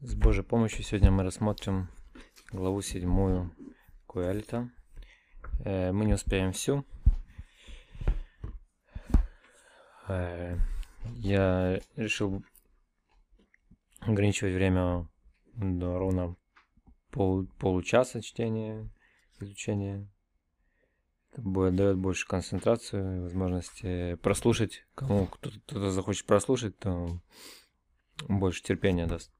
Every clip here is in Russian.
С Божьей помощью сегодня мы рассмотрим главу седьмую Куэльта. Э, Мы не успеем всю. Э, Я решил ограничивать время до ровно пол, получаса чтения, изучения. Это будет, дает больше концентрацию возможности прослушать. Кому кто-то захочет прослушать, то больше терпения даст.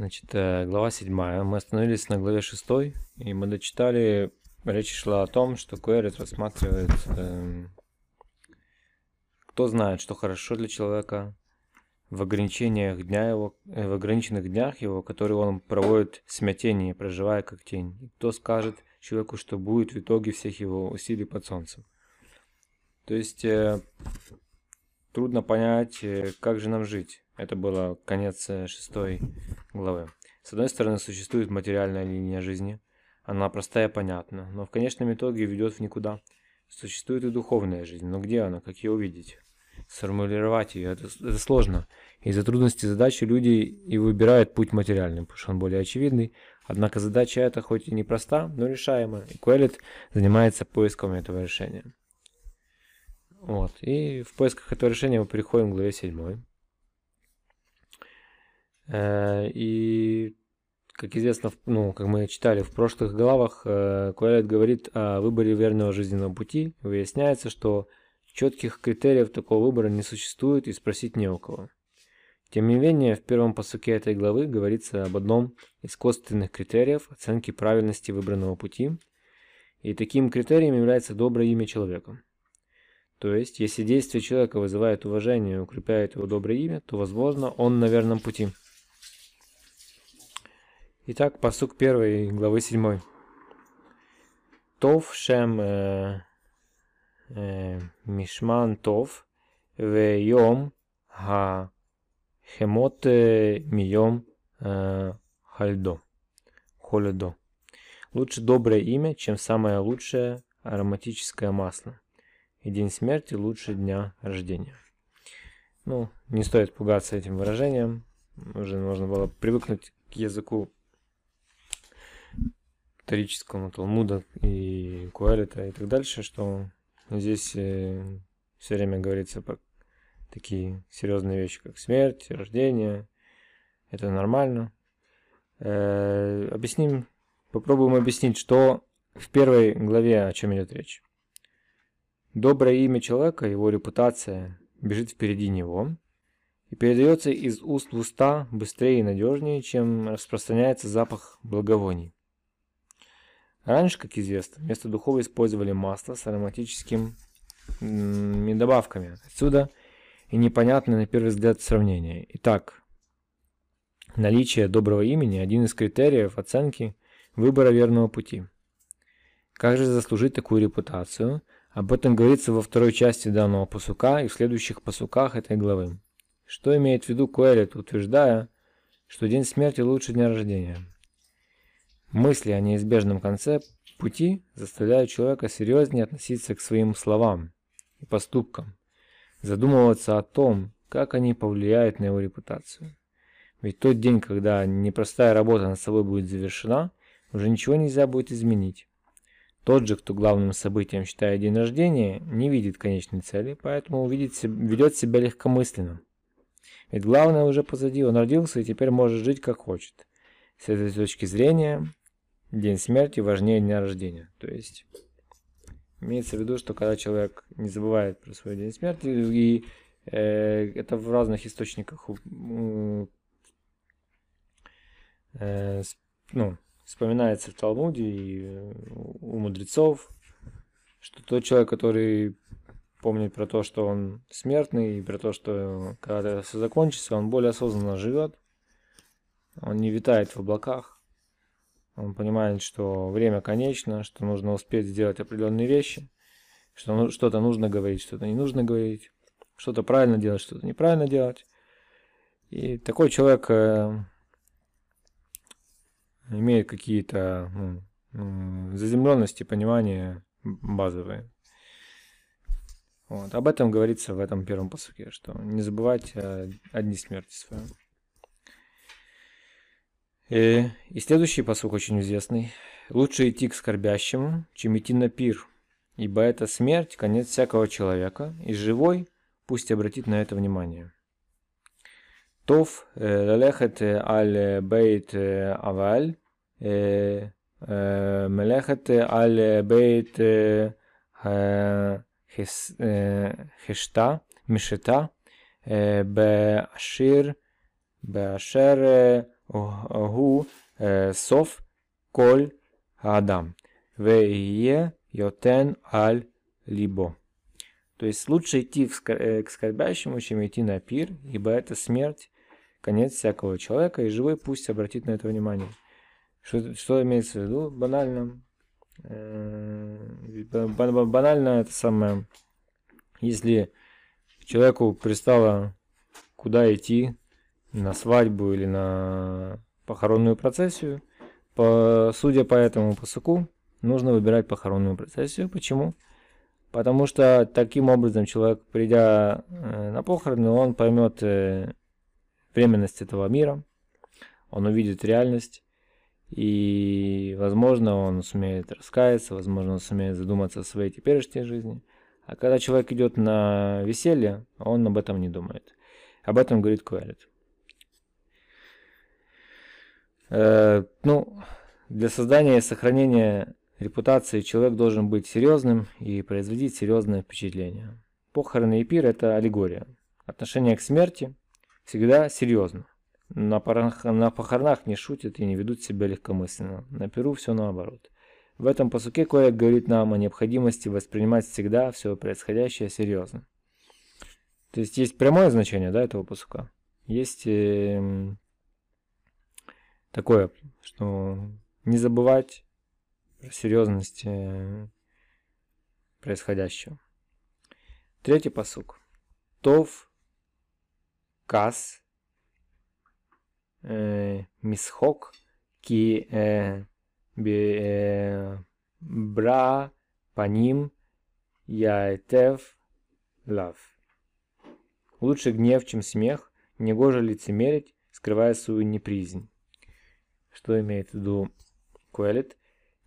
Значит, э, глава 7. Мы остановились на главе 6, и мы дочитали, речь шла о том, что Куэрит рассматривает, эм, кто знает, что хорошо для человека в ограничениях дня его, э, в ограниченных днях его, которые он проводит в смятении, проживая как тень. И кто скажет человеку, что будет в итоге всех его усилий под солнцем. То есть э, трудно понять, э, как же нам жить. Это было конец э, шестой главы. С одной стороны, существует материальная линия жизни. Она простая и понятна, но в конечном итоге ведет в никуда. Существует и духовная жизнь, но где она, как ее увидеть? Сформулировать ее, это, это сложно. Из-за трудности задачи люди и выбирают путь материальный, потому что он более очевидный. Однако задача эта хоть и непроста, но решаема. И Куэлит занимается поиском этого решения. Вот. И в поисках этого решения мы переходим к главе 7. Э, И, как известно, ну, как мы читали в прошлых главах, э, Куэлит говорит о выборе верного жизненного пути. Выясняется, что четких критериев такого выбора не существует и спросить не у кого. Тем не менее, в первом посуке этой главы говорится об одном из косвенных критериев оценки правильности выбранного пути. И таким критерием является доброе имя человека. То есть, если действие человека вызывает уважение и укрепляет его доброе имя, то, возможно, он на верном пути. Итак, посук 1 главы 7. Тов шем э, э, мишман тов вейом ха хемот э, мием э, хальдо. Холедо. Лучше доброе имя, чем самое лучшее ароматическое масло. И день смерти лучше дня рождения. Ну, не стоит пугаться этим выражением. Уже можно было привыкнуть к языку историческому Талмуда и Куэлита и так дальше, что здесь все время говорится про такие серьезные вещи, как смерть, рождение. Это нормально. Э, объясним, попробуем объяснить, что в первой главе о чем идет речь. Доброе имя человека, его репутация бежит впереди него и передается из уст в уста быстрее и надежнее, чем распространяется запах благовоний. Раньше, как известно, вместо духов использовали масло с ароматическими добавками. Отсюда и непонятное на первый взгляд сравнение. Итак, наличие доброго имени – один из критериев оценки выбора верного пути. Как же заслужить такую репутацию? Об этом говорится во второй части данного посука и в следующих посуках этой главы. Что имеет в виду Коэлит, утверждая, что день смерти лучше дня рождения? Мысли о неизбежном конце пути заставляют человека серьезнее относиться к своим словам и поступкам, задумываться о том, как они повлияют на его репутацию. Ведь тот день, когда непростая работа над собой будет завершена, уже ничего нельзя будет изменить. Тот же, кто главным событием считает день рождения, не видит конечной цели, поэтому увидит, ведет себя легкомысленно. Ведь главное уже позади, он родился и теперь может жить как хочет. С этой точки зрения, день смерти важнее дня рождения. То есть, имеется в виду, что когда человек не забывает про свой день смерти, и э, это в разных источниках э, ну, вспоминается в Талмуде и у мудрецов, что тот человек, который помнит про то, что он смертный, и про то, что когда все закончится, он более осознанно живет, он не витает в облаках, он понимает, что время конечно, что нужно успеть сделать определенные вещи, что ну, что-то нужно говорить, что-то не нужно говорить, что-то правильно делать, что-то неправильно делать. И такой человек э, имеет какие-то ну, заземленности, понимания базовые. Вот. Об этом говорится в этом первом посуке, что не забывать о дни смерти своем. И, и следующий посук очень известный. Лучше идти к скорбящему, чем идти на пир, ибо это смерть, конец всякого человека, и живой пусть обратит на это внимание. Тов лелехет аль бейт аваль, мелехет аль бейт хешта, мишета, באשיר, באשר הוא סוף כל האדם, ויהיה йотен аль либо. То есть лучше идти к скорбящему, чем идти на пир, ибо это смерть, конец всякого человека, и живой пусть обратит на это внимание. Что, что имеется в виду? Банально. Банально это самое. Если человеку пристало куда идти, на свадьбу или на похоронную процессию, по, судя по этому посуку, нужно выбирать похоронную процессию. Почему? Потому что таким образом человек, придя э, на похороны, он поймет э, временность этого мира, он увидит реальность, и, возможно, он сумеет раскаяться, возможно, он сумеет задуматься о своей теперешней жизни. А когда человек идет на веселье, он об этом не думает. Об этом говорит Куэлит. Э, ну, для создания и сохранения репутации человек должен быть серьезным и производить серьезное впечатление. Похороны и пир – это аллегория. Отношение к смерти всегда серьезно. На, похоронах не шутят и не ведут себя легкомысленно. На пиру все наоборот. В этом посуке Коэк говорит нам о необходимости воспринимать всегда все происходящее серьезно. То есть есть прямое значение да, этого посука. Есть э, такое, что не забывать про серьезность э, происходящего. Третий посук. Тов кас э, мисхок ки э, бра паним яетев лав. Лучше гнев, чем смех, негоже лицемерить, скрывая свою неприязнь. Что имеет в виду Куэлит?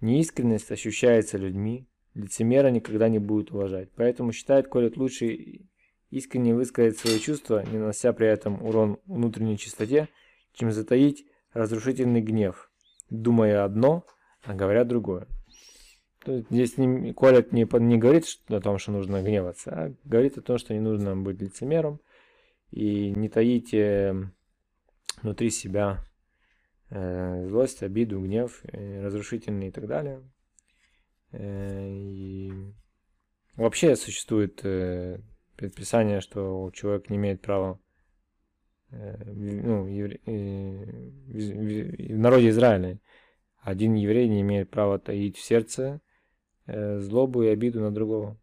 Неискренность ощущается людьми, лицемера никогда не будет уважать. Поэтому считает Куэлит лучше искренне высказать свои чувства, не нанося при этом урон внутренней чистоте, чем затаить разрушительный гнев, думая одно, а говорят другое. Здесь не, Колет не, не говорит о том, что нужно гневаться, а говорит о том, что не нужно быть лицемером и не таить э, внутри себя э, злость, обиду, гнев, э, разрушительный и так далее. И вообще существует предписание, что человек не имеет права ну, евре... в народе Израиля один еврей не имеет права таить в сердце э, злобу и обиду на другого.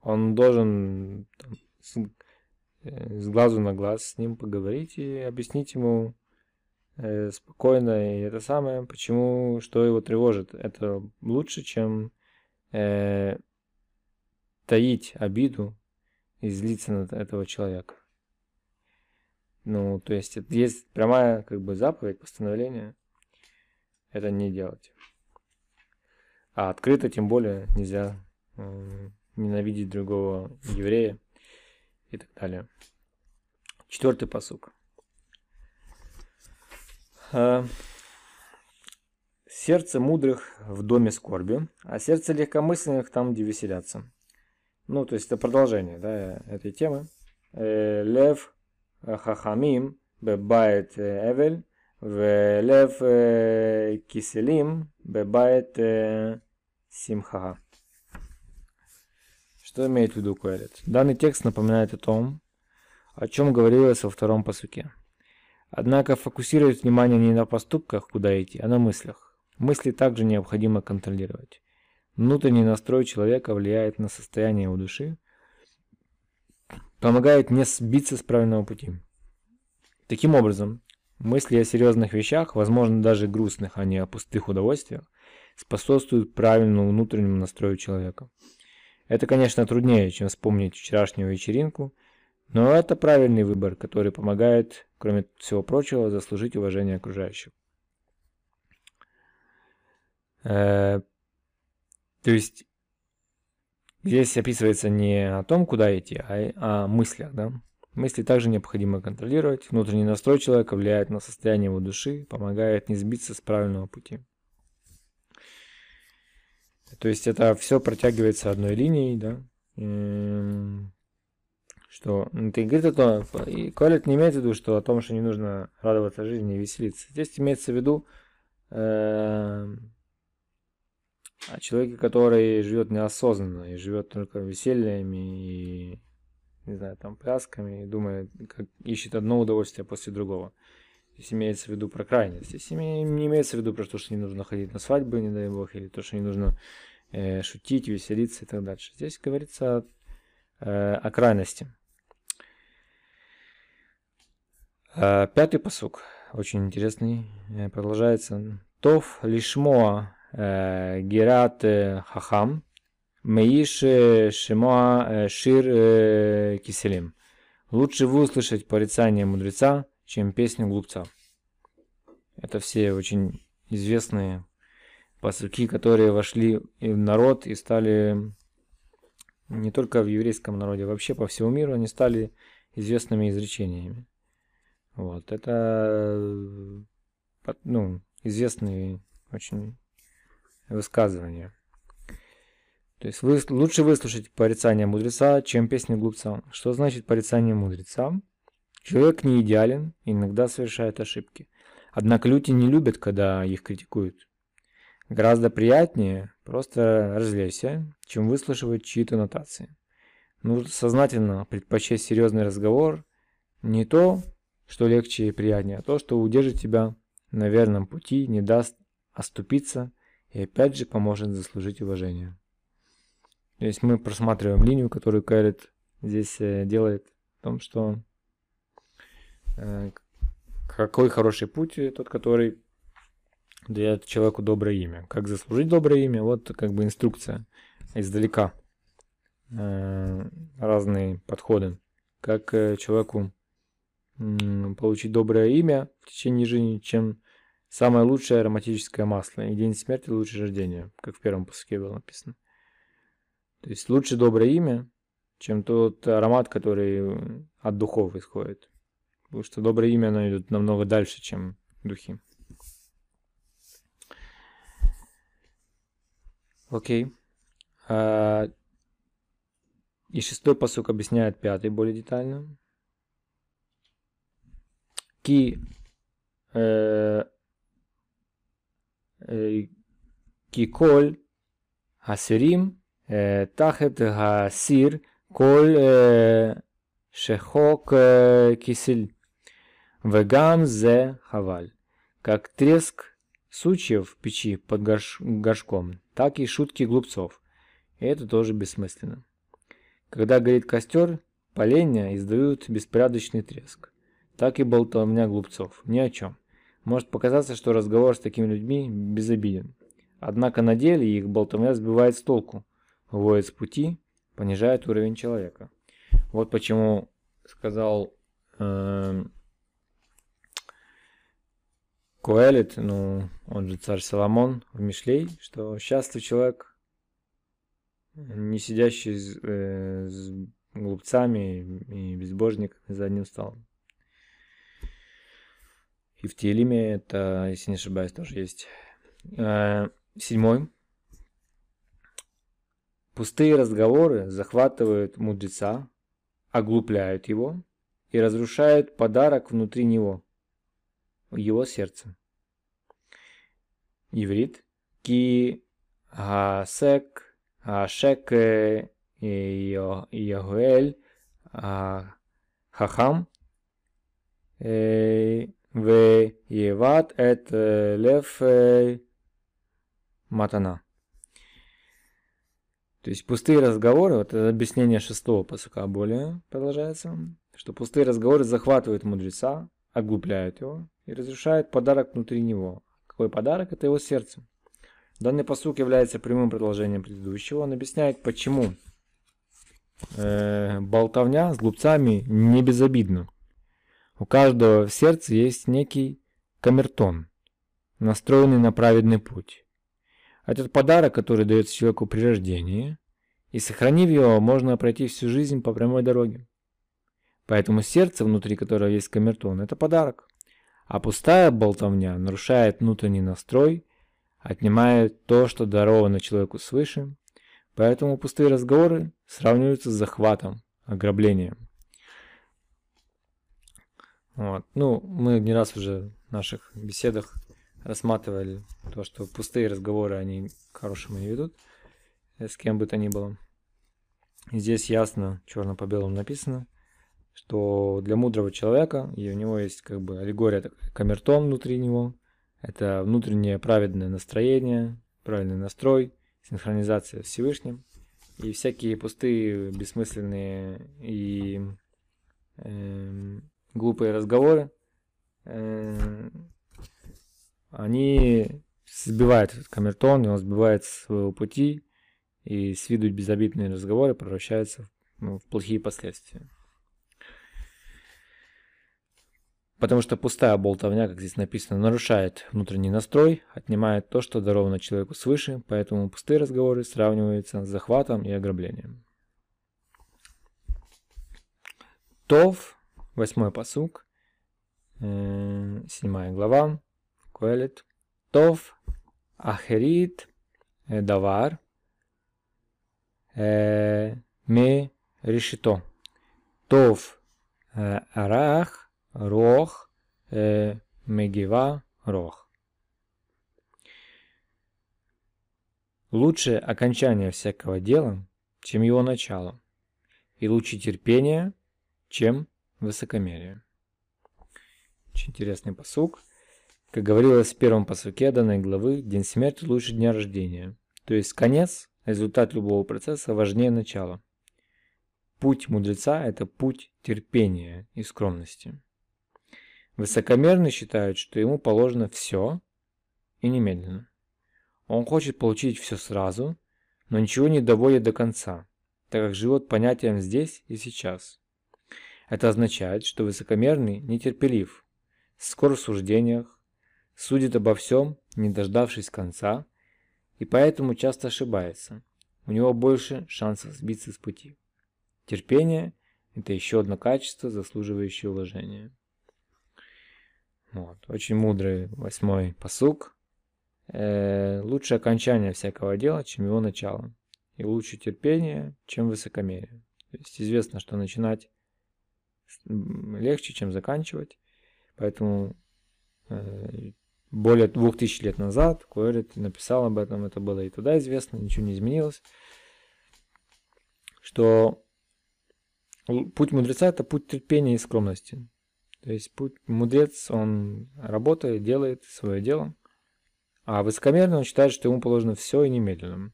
Он должен там, с, э, с глазу на глаз с ним поговорить и объяснить ему э, спокойно и это самое, почему, что его тревожит. Это лучше, чем э, таить обиду и злиться на этого человека. Ну, то есть, это есть прямая как бы заповедь, постановление это не делать. А открыто тем более нельзя э, ненавидеть другого еврея и так далее. Четвертый посук. Э, сердце мудрых в доме скорби, а сердце легкомысленных там, где веселятся. Ну, то есть это продолжение да, этой темы. Э, Лев э, Хахамим бебает э, Эвель, в Лев Киселим бебает Симха. Что имеет в виду Куэлет? Данный текст напоминает о том, о чем говорилось во втором посуке. Однако фокусировать внимание не на поступках, куда идти, а на мыслях. Мысли также необходимо контролировать. Внутренний настрой человека влияет на состояние его души, помогает не сбиться с правильного пути. Таким образом, Мысли о серьезных вещах, возможно даже грустных, а не о пустых удовольствиях, способствуют правильному внутреннему настрою человека. Это, конечно, труднее, чем вспомнить вчерашнюю вечеринку, но это правильный выбор, который помогает, кроме всего прочего, заслужить уважение окружающих. То есть здесь описывается не о том, куда идти, а о мыслях, да. Мысли также необходимо контролировать. Внутренний настрой человека влияет на состояние его души, помогает не сбиться с правильного пути. То есть это все протягивается одной линией, да. Эм, что ну, ты говорит о том, Колет не имеет в виду, что о том, что не нужно радоваться жизни и веселиться. Здесь имеется в виду о человеке, который живет неосознанно и живет только весельями и не знаю, там плясками и думает, как ищет одно удовольствие после другого. Здесь имеется в виду про крайность. Здесь не имеется в виду про то, что не нужно ходить на свадьбы, не дай бог, или то, что не нужно э, шутить, веселиться и так дальше. Здесь говорится э, о крайности. Э, пятый посук, очень интересный, э, продолжается. Тов лишмоа э, герат хахам, меиш шимоа шир киселим. Лучше выслушать порицание мудреца, чем песню глупца. Это все очень известные посылки, которые вошли в народ и стали не только в еврейском народе, вообще по всему миру они стали известными изречениями. Вот, это ну, известные очень высказывания. То есть вы, лучше выслушать порицание мудреца, чем песни глупца. Что значит порицание мудреца? Человек не идеален, иногда совершает ошибки. Однако люди не любят, когда их критикуют. Гораздо приятнее просто развлечься, чем выслушивать чьи-то нотации. Нужно сознательно предпочесть серьезный разговор, не то, что легче и приятнее, а то, что удержит тебя на верном пути, не даст оступиться и опять же поможет заслужить уважение. То есть мы просматриваем линию, которую Кайрит здесь э, делает, в том, что э, какой хороший путь тот, который дает человеку доброе имя. Как заслужить доброе имя? Вот как бы инструкция издалека. Э, разные подходы. Как э, человеку получить доброе имя в течение жизни, чем самое лучшее ароматическое масло. И день смерти лучше рождения, как в первом посылке было написано. То есть лучше доброе имя, чем тот аромат, который от духов исходит. Потому что доброе имя, оно идет намного дальше, чем духи. Окей. А, и шестой посук объясняет пятый более детально. Ки э, э, Киколь Хасирим תחת הסיר כל шехок кисель. Вегам зе хаваль. Как треск сучьев в печи под горш горшком, так и шутки глупцов. И это тоже бессмысленно. Когда горит костер, поленья издают беспорядочный треск. Так и болтовня глупцов. Ни о чем. Может показаться, что разговор с такими людьми безобиден. Однако на деле их болтовня сбивает с толку, уводит с пути, понижает уровень человека. Вот почему сказал э, Коэлит, ну, он же царь Соломон в Мишлей, что счастлив человек, не сидящий с, э, с глупцами и безбожниками за одним столом. И в Телиме это, если не ошибаюсь, тоже есть. Э, седьмой. Пустые разговоры захватывают мудреца, оглупляют его и разрушают подарок внутри него, его сердце. Иврит. Ки гасек гашек Ягуэль хахам Вееват эт лев матана. То есть пустые разговоры, вот это объяснение шестого посока более продолжается, что пустые разговоры захватывают мудреца, оглупляют его и разрушают подарок внутри него. Какой подарок? Это его сердце. Данный посук является прямым продолжением предыдущего. Он объясняет, почему э, болтовня с глупцами не безобидна. У каждого в сердце есть некий камертон, настроенный на праведный путь. Этот подарок, который дается человеку при рождении, и сохранив его, можно пройти всю жизнь по прямой дороге. Поэтому сердце, внутри которого есть камертон, это подарок. А пустая болтовня нарушает внутренний настрой, отнимает то, что даровано человеку свыше, поэтому пустые разговоры сравниваются с захватом, ограблением. Вот. Ну, мы не раз уже в наших беседах рассматривали то, что пустые разговоры, они к хорошему не ведут, э, с кем бы то ни было. И здесь ясно, черно по белому написано, что для мудрого человека, и у него есть как бы аллегория, камертон внутри него, это внутреннее праведное настроение, правильный настрой, синхронизация с Всевышним, и всякие пустые, бессмысленные и э, глупые разговоры, э, они сбивают камертон, он сбивает с своего пути, и с виду безобидные разговоры превращаются ну, в плохие последствия. Потому что пустая болтовня, как здесь написано, нарушает внутренний настрой, отнимает то, что даровано человеку свыше, поэтому пустые разговоры сравниваются с захватом и ограблением. Тов, восьмой посук, э, седьмая глава, Коэлет. Тов, Ахерит, э, Давар, э, Ме, Решито. Тов, Арах, рох, мегива, рох. Лучше окончание всякого дела, чем его начало, и лучше терпение, чем высокомерие. Очень интересный посук. Как говорилось в первом посуке данной главы, день смерти лучше дня рождения. То есть конец, результат любого процесса важнее начала. Путь мудреца – это путь терпения и скромности. Высокомерный считает, что ему положено все и немедленно. Он хочет получить все сразу, но ничего не доводит до конца, так как живет понятием здесь и сейчас. Это означает, что высокомерный нетерпелив, скор в суждениях, судит обо всем, не дождавшись конца, и поэтому часто ошибается. У него больше шансов сбиться с пути. Терпение – это еще одно качество, заслуживающее уважения. Вот. Очень мудрый восьмой посук. Э, лучше окончание всякого дела, чем его начало. И лучше терпение, чем высокомерие. То есть известно, что начинать легче, чем заканчивать. Поэтому э, более двух тысяч лет назад Куэрит написал об этом, это было и туда известно, ничего не изменилось. Что путь мудреца это путь терпения и скромности. То есть путь, мудрец, он работает, делает свое дело, а высокомерный он считает, что ему положено все и немедленно.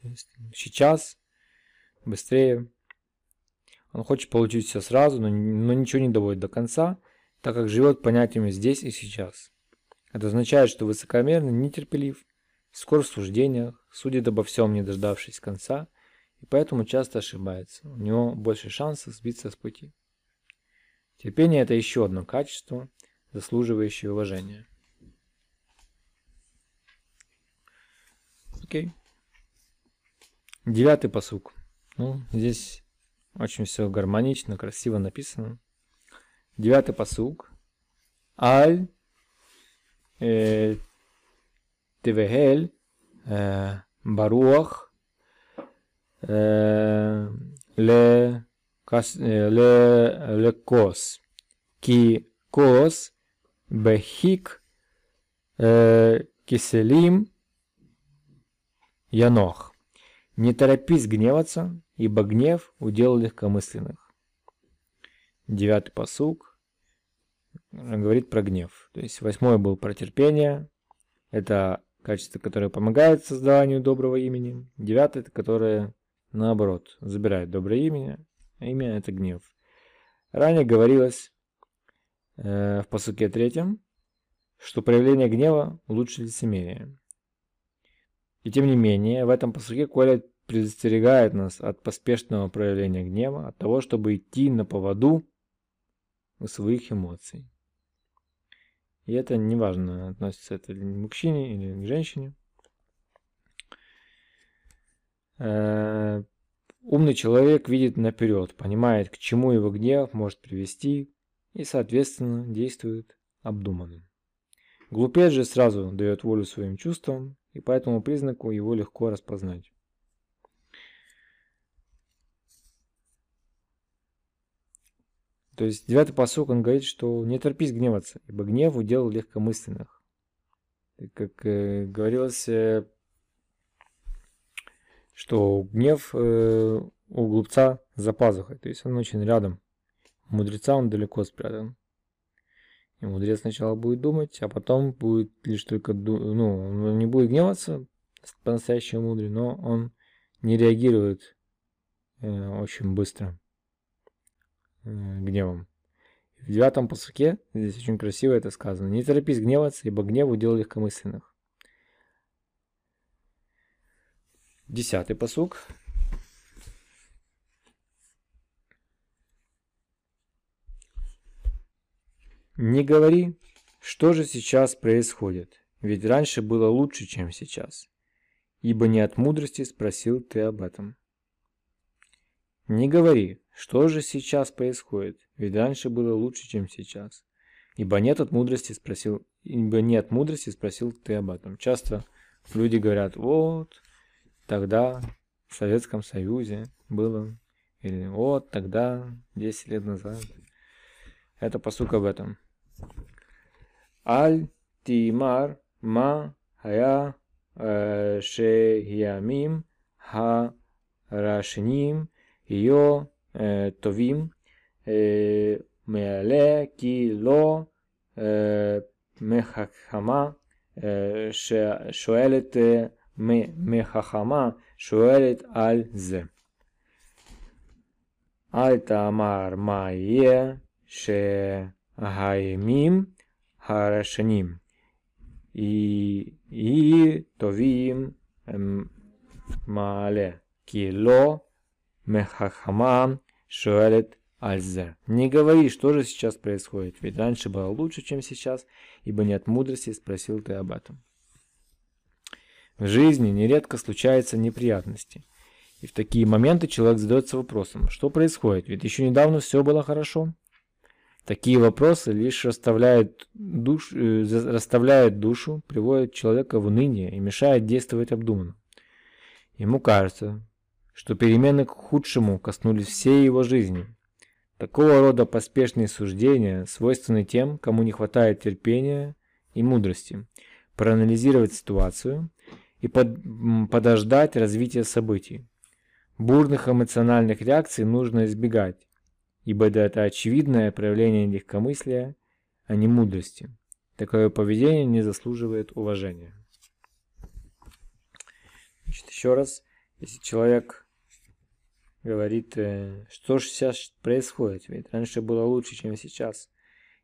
То есть сейчас, быстрее. Он хочет получить все сразу, но, но ничего не доводит до конца, так как живет понятиями здесь и сейчас. Это означает, что высокомерный нетерпелив, скор в суждениях, судит обо всем, не дождавшись конца – и поэтому часто ошибается. У него больше шансов сбиться с пути. Терпение – это еще одно качество, заслуживающее уважения. Окей. Девятый посук. Ну, здесь очень все гармонично, красиво написано. Девятый посуг. Аль э, Тевегель э, Баруах э, Ле кас, э, ле, ле кос. Ки кос бехик э, киселим янох. Не торопись гневаться, ибо гнев удел легкомысленных. Девятый посук говорит про гнев. То есть восьмой был про терпение. Это качество, которое помогает созданию доброго имени. Девятое, это которое наоборот, забирает доброе имя, а имя это гнев. Ранее говорилось э, в посуке третьем, что проявление гнева лучше лицемерия. И тем не менее, в этом посуке Коля предостерегает нас от поспешного проявления гнева, от того, чтобы идти на поводу у своих эмоций. И это неважно, относится это ли к мужчине или к женщине. Э, умный человек видит наперед, понимает, к чему его гнев может привести и, соответственно, действует обдуманно. Глупец же сразу дает волю своим чувствам, и по этому признаку его легко распознать. То есть девятый посок, он говорит, что не терпись гневаться, ибо гнев удел легкомысленных. Как э, говорилось, э, что гнев э, у глупца за пазухой, то есть он очень рядом. У мудреца он далеко спрятан. И мудрец сначала будет думать, а потом будет лишь только, ну, он не будет гневаться, по-настоящему мудрый, но он не реагирует э, очень быстро гневом. В девятом посуке, здесь очень красиво это сказано, не торопись гневаться, ибо гнев удел легкомысленных. Десятый посук. Не говори, что же сейчас происходит, ведь раньше было лучше, чем сейчас. Ибо не от мудрости спросил ты об этом. Не говори, что же сейчас происходит, ведь раньше было лучше, чем сейчас. Ибо нет от мудрости спросил, ибо не от мудрости спросил ты об этом. Часто люди говорят, вот, тогда в Советском Союзе было, или вот, тогда, 10 лет назад. Это посук об этом. Аль тимар ма хая шеямим ха рашним йо טובים מעלה כי לא מחכמה שואלת מחכמה שואלת על זה. אל תאמר מה יהיה שהימים הרשנים יהי טובים מעלה, כי לא Мехахама Шуэлит Альзер. Не говори, что же сейчас происходит, ведь раньше было лучше, чем сейчас, ибо нет мудрости, спросил ты об этом. В жизни нередко случаются неприятности. И в такие моменты человек задается вопросом, что происходит, ведь еще недавно все было хорошо. Такие вопросы лишь расставляют, душ, э, расставляют душу, приводят человека в уныние и мешают действовать обдуманно. Ему кажется, что перемены к худшему коснулись всей его жизни. Такого рода поспешные суждения свойственны тем, кому не хватает терпения и мудрости проанализировать ситуацию и под, подождать развития событий. Бурных эмоциональных реакций нужно избегать, ибо это очевидное проявление легкомыслия, а не мудрости. Такое поведение не заслуживает уважения. Значит, еще раз, если человек говорит, э, что же сейчас происходит, ведь раньше было лучше, чем сейчас,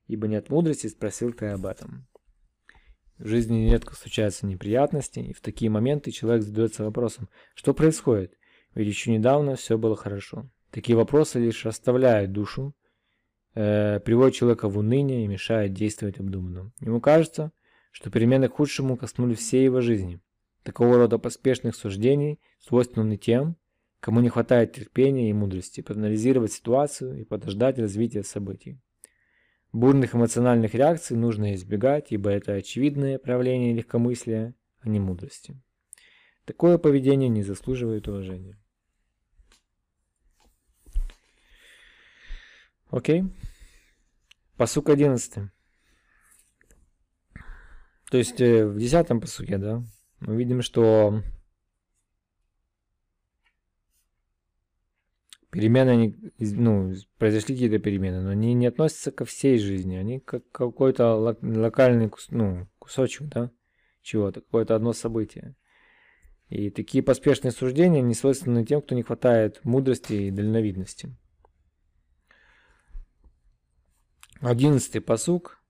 ибо нет мудрости, спросил ты об этом. В жизни нередко случаются неприятности, и в такие моменты человек задается вопросом, что происходит, ведь еще недавно все было хорошо. Такие вопросы лишь расставляют душу, э, приводят человека в уныние и мешают действовать обдуманно. Ему кажется, что перемены к худшему коснулись всей его жизни. Такого рода поспешных суждений свойственны тем, кому не хватает терпения и мудрости проанализировать ситуацию и подождать развития событий. Бурных эмоциональных реакций нужно избегать, ибо это очевидное проявление легкомыслия, а не мудрости. Такое поведение не заслуживает уважения. Окей. Посук 11. То есть э, в десятом посуке, да, мы видим, что перемены, они, ну, произошли какие-то перемены, но они не относятся ко всей жизни, они как какой-то локальный ну, кусочек, да, чего-то, какое-то одно событие. И такие поспешные суждения не свойственны тем, кто не хватает мудрости и дальновидности. Одиннадцатый посук.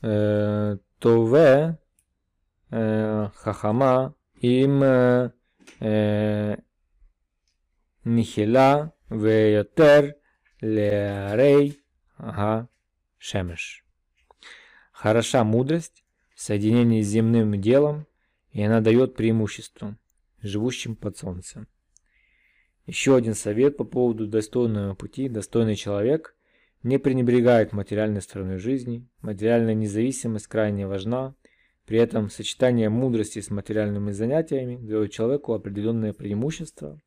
Э, Тове э, хахама им э, Веютер лерей ага шемеш. Хороша мудрость в соединении с земным делом, и она дает преимущество живущим под солнцем. Еще один совет по поводу достойного пути. Достойный человек не пренебрегает материальной стороной жизни. Материальная независимость крайне важна. При этом сочетание мудрости с материальными занятиями дает человеку определенное преимущество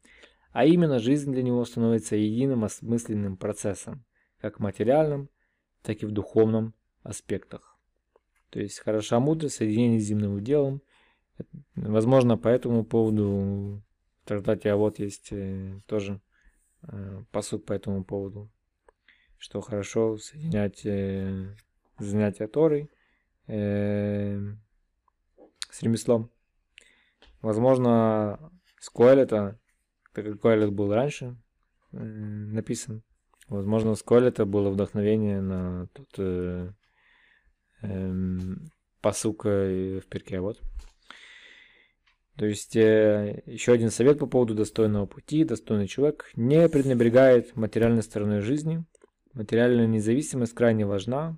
а именно жизнь для него становится единым осмысленным процессом, как в материальном, так и в духовном аспектах. То есть хороша мудрость, соединение с земным делом. Возможно, по этому поводу в трактате а вот есть э, тоже э, посуд по этому поводу, что хорошо соединять э, занятия Торой с ремеслом. Возможно, с Коэлета, Коэлет был раньше написан, возможно, с Коэлета было вдохновение на тот э, э, посук в перке. Вот. То есть э, еще один совет по поводу достойного пути. Достойный человек не пренебрегает материальной стороной жизни. Материальная независимость крайне важна.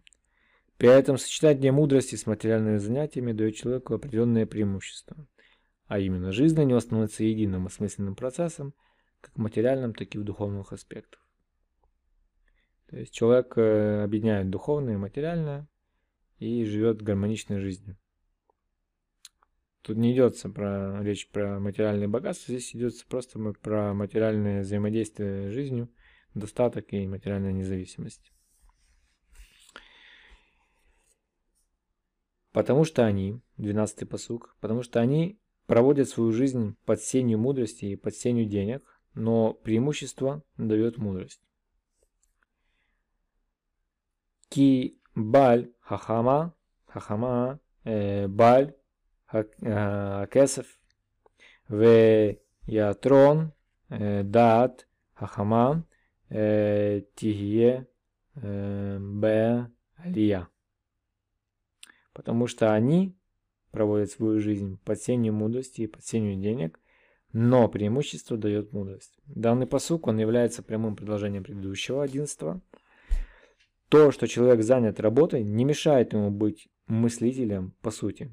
При этом сочетание мудрости с материальными занятиями дает человеку определенные преимущества. А именно, жизнь для него становится единым осмысленным процессом, как в материальном, так и в духовных аспектах. То есть человек э, объединяет духовное и материальное и живет гармоничной жизнью. Тут не идется про речь про материальное богатство, здесь идется просто про материальное взаимодействие с жизнью, достаток и материальная независимость. Потому что они, 12-й посук, потому что они проводят свою жизнь под сенью мудрости и под сенью денег, но преимущество дает мудрость. Ки баль хахама, хахама, э, баль э, хакесов, ве ятрон, э, дат хахама, э, тихие, э, бе алия. Потому что они проводят свою жизнь под сенью мудрости и под сенью денег, но преимущество дает мудрость. Данный посук, он является прямым продолжением предыдущего, 11 То, что человек занят работой, не мешает ему быть мыслителем по сути.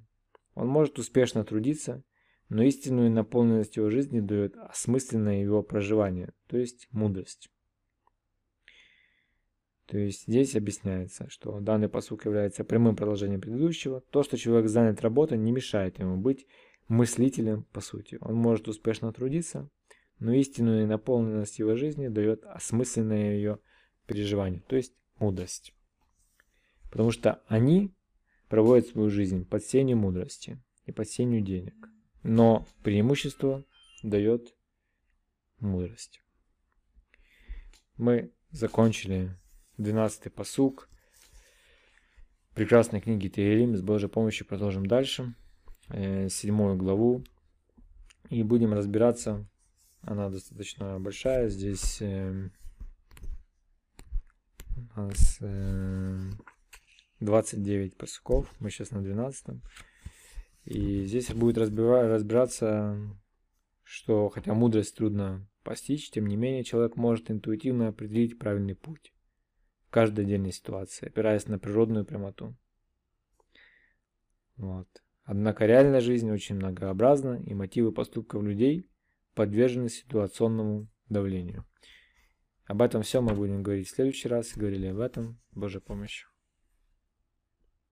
Он может успешно трудиться, но истинную наполненность его жизни дает осмысленное его проживание, то есть мудрость. То есть здесь объясняется, что данный посук является прямым продолжением предыдущего. То, что человек занят работой, не мешает ему быть мыслителем по сути. Он может успешно трудиться, но истинную наполненность его жизни дает осмысленное ее переживание, то есть мудрость. Потому что они проводит свою жизнь под сенью мудрости и под сенью денег. Но преимущество дает мудрость. Мы закончили 12-й посук прекрасной книги Теерим. С Божьей помощью продолжим дальше. Э, седьмую главу. И будем разбираться. Она достаточно большая. Здесь э, у нас э, 29 пасуков, мы сейчас на 12. И здесь будет разбираться, что хотя мудрость трудно постичь, тем не менее человек может интуитивно определить правильный путь каждой отдельной ситуации, опираясь на природную прямоту. Вот. Однако реальная жизнь очень многообразна, и мотивы поступков людей подвержены ситуационному давлению. Об этом все мы будем говорить в следующий раз. Говорили об этом. Божьей помощью.